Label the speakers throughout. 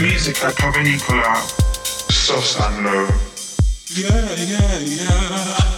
Speaker 1: Music
Speaker 2: at Provenicola, sauce and love.
Speaker 3: Yeah, yeah, yeah.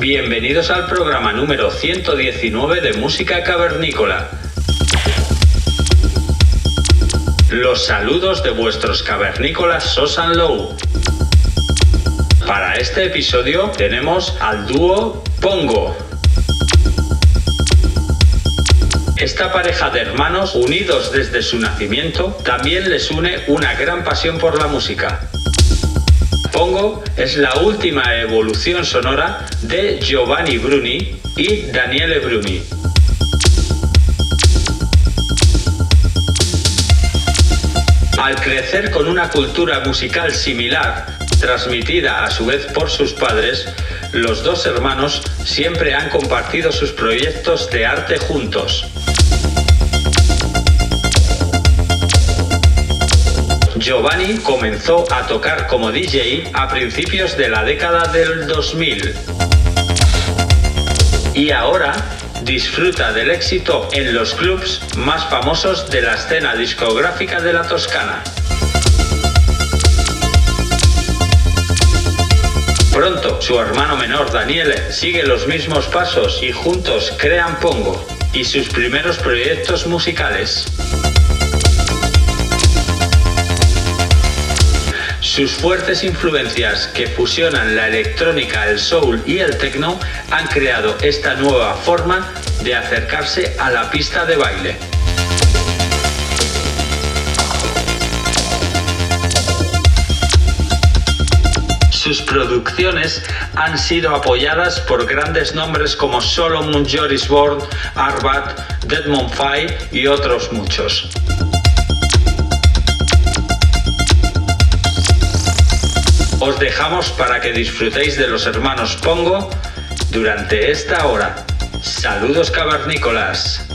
Speaker 4: Bienvenidos al programa número 119 de Música Cavernícola. Los saludos de vuestros cavernícolas Sosan Low. Para este episodio tenemos al dúo Pongo. Esta pareja de hermanos, unidos desde su nacimiento, también les une una gran pasión por la música. Es la última evolución sonora de Giovanni Bruni y Daniele Bruni. Al crecer con una cultura musical similar, transmitida a su vez por sus padres, los dos hermanos siempre han compartido sus proyectos de arte juntos. Giovanni comenzó a tocar como DJ a principios de la década del 2000 y ahora disfruta del éxito en los clubs más famosos de la escena discográfica de la Toscana. Pronto su hermano menor Daniele sigue los mismos pasos y juntos crean Pongo y sus primeros proyectos musicales. Sus fuertes influencias que fusionan la electrónica, el soul y el techno han creado esta nueva forma de acercarse a la pista de baile. Sus producciones han sido apoyadas por grandes nombres como Solomon Joris Born, Arbat, Deadmond Fay y otros muchos. Os dejamos para que disfrutéis de los hermanos Pongo durante esta hora. Saludos cavernícolas.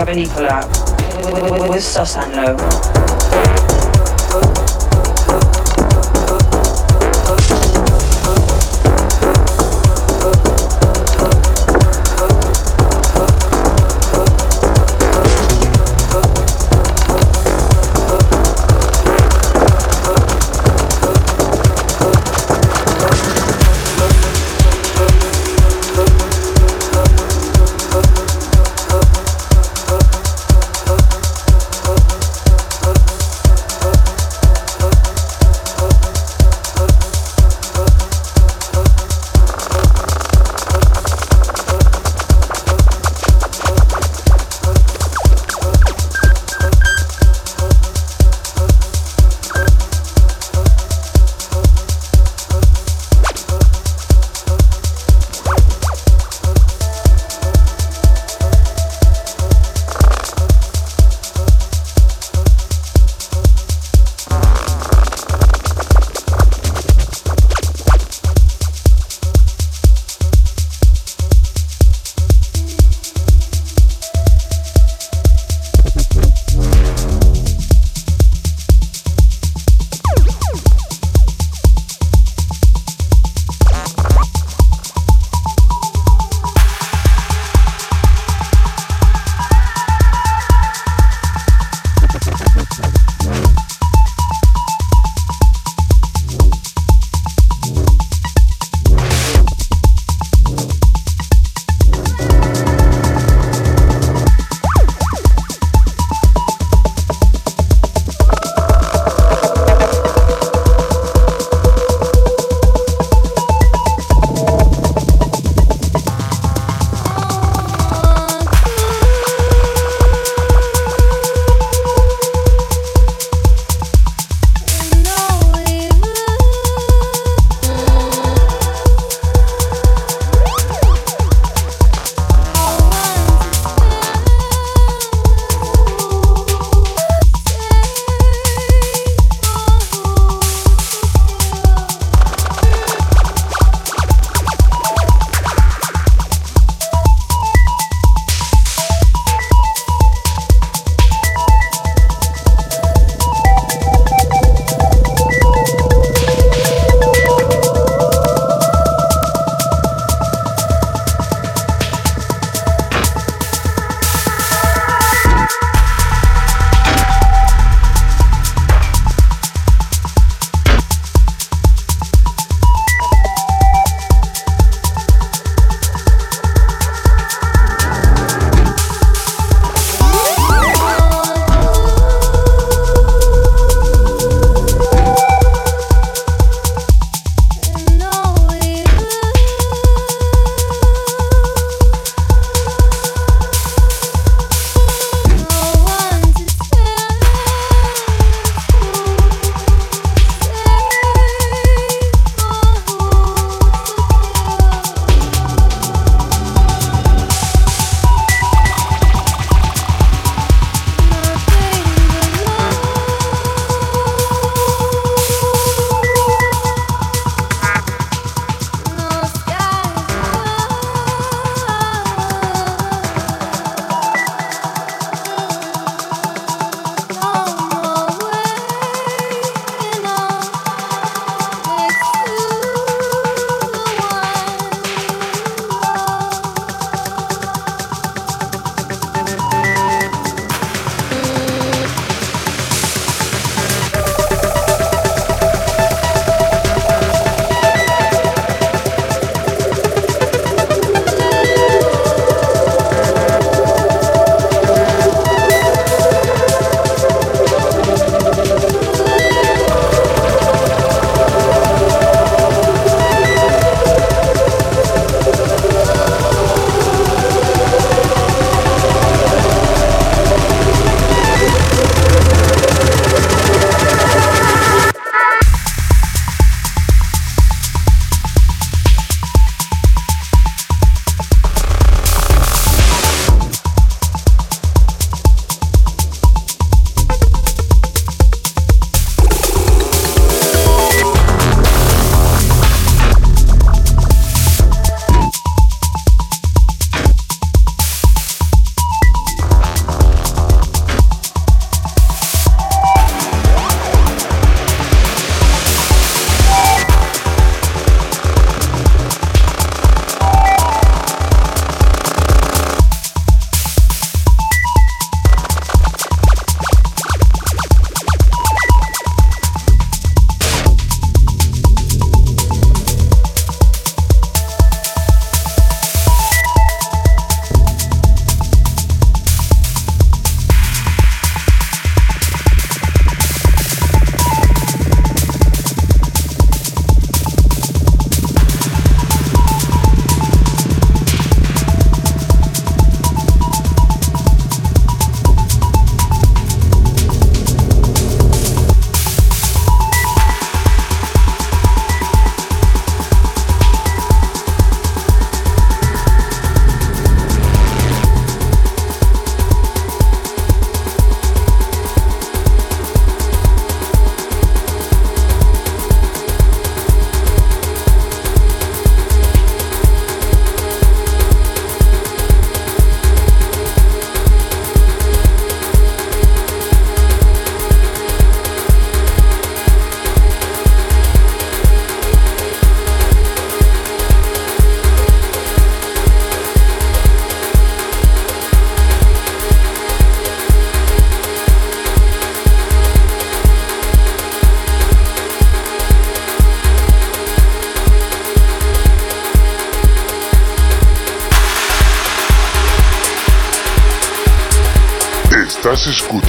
Speaker 5: have any
Speaker 2: collaboration.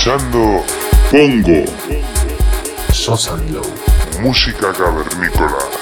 Speaker 2: Escuchando
Speaker 3: Pongo.
Speaker 6: Sosa
Speaker 2: música cavernícola.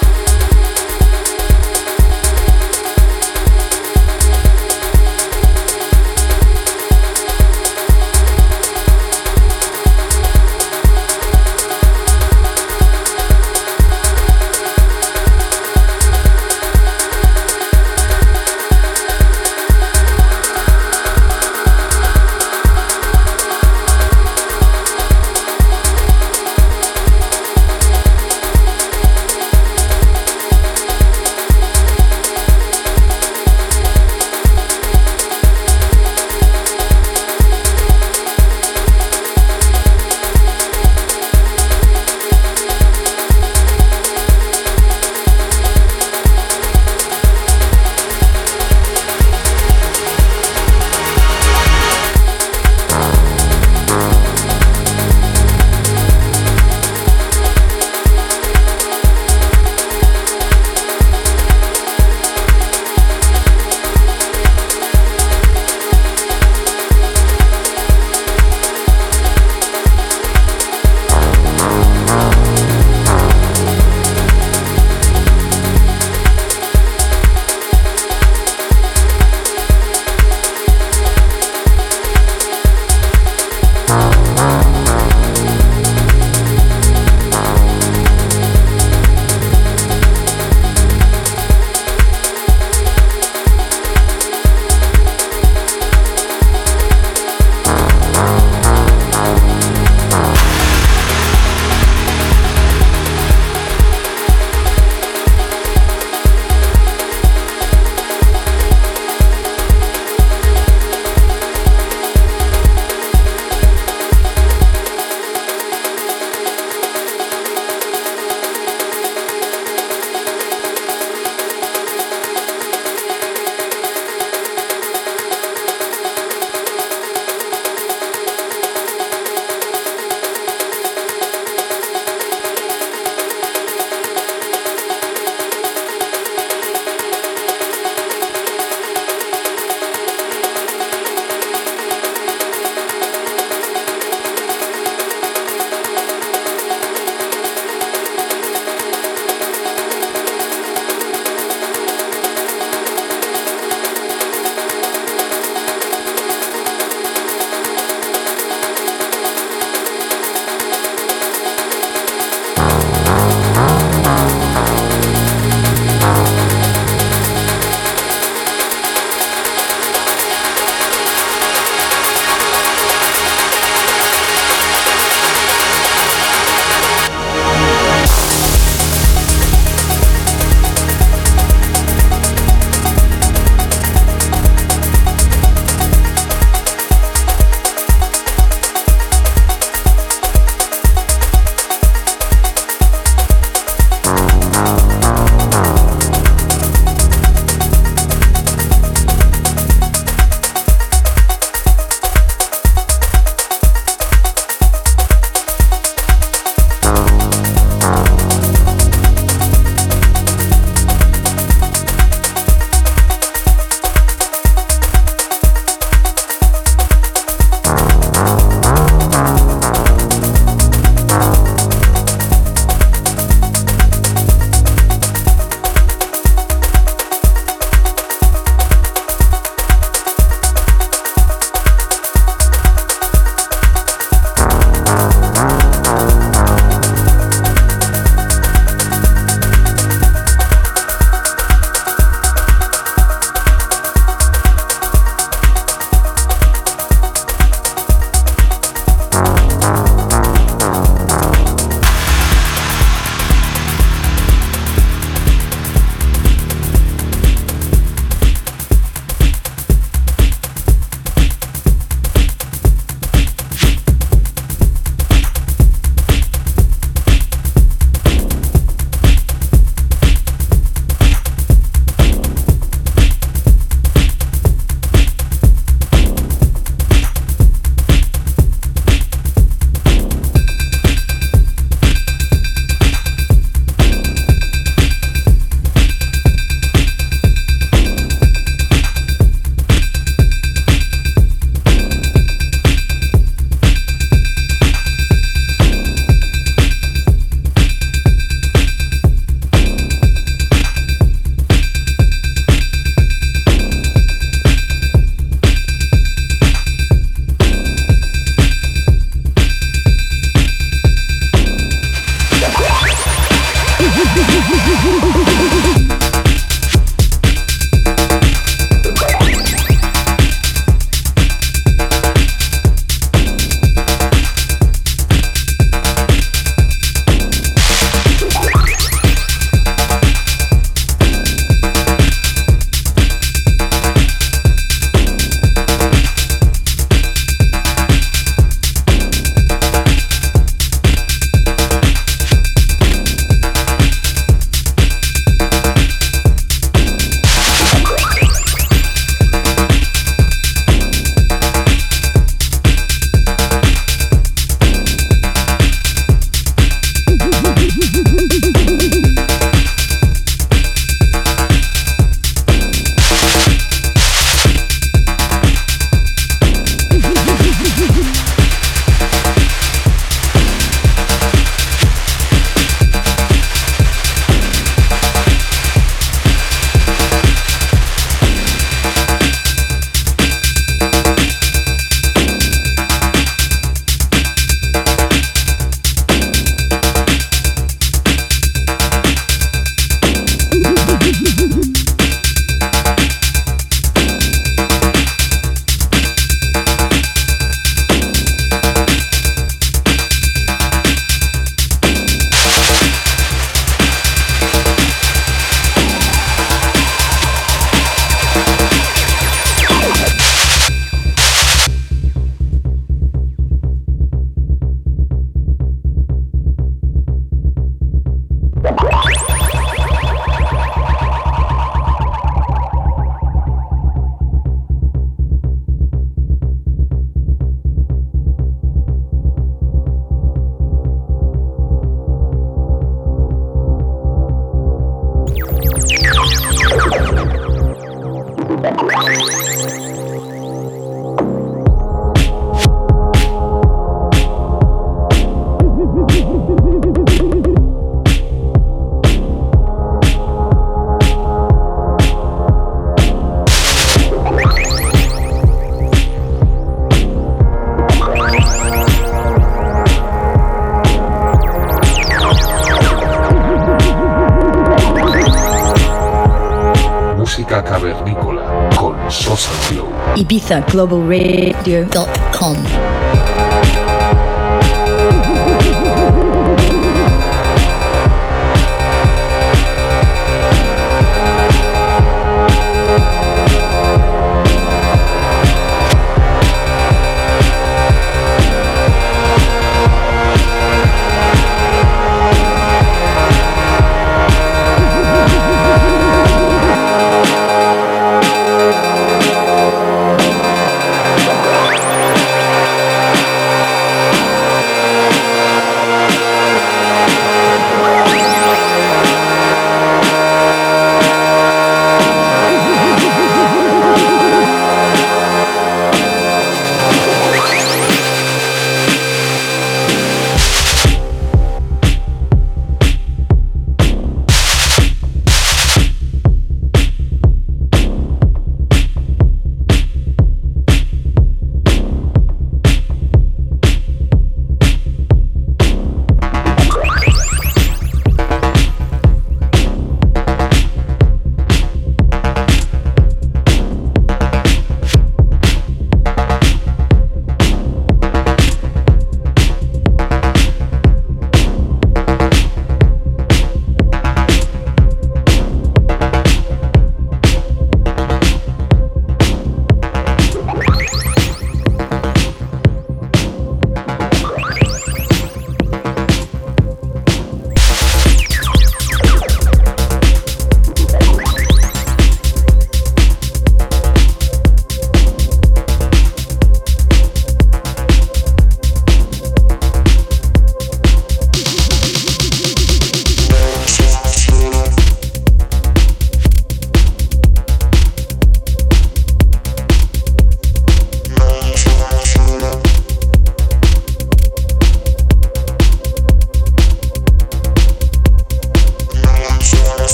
Speaker 5: Uh, Global Radio.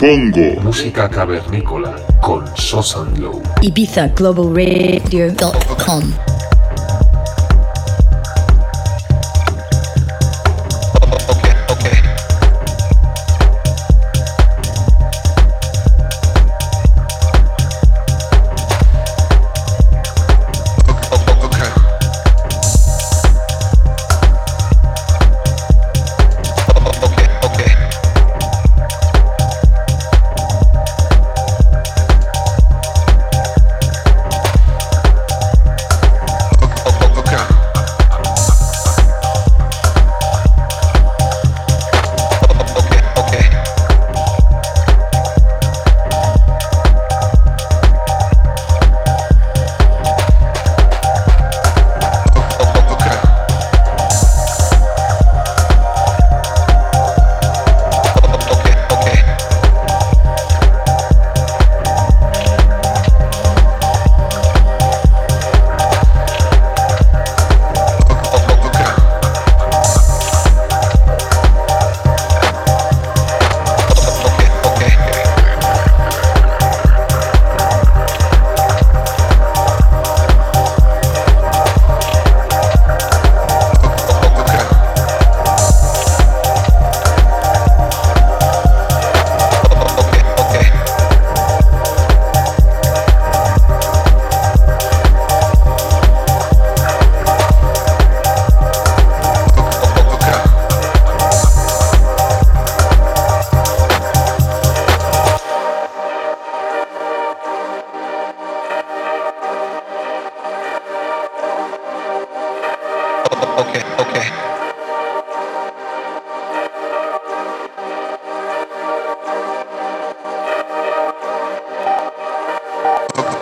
Speaker 2: Pongo.
Speaker 6: Música cavernícola con Sosan Low.
Speaker 1: ibizaglobalradio.com
Speaker 6: cavernícola.
Speaker 1: Ibiza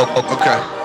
Speaker 1: Oh, oh, oh, okay.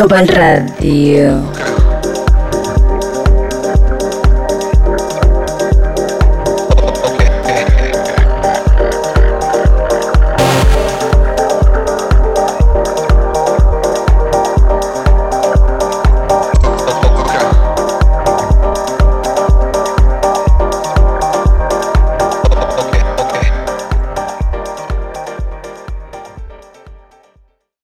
Speaker 1: Global Radio.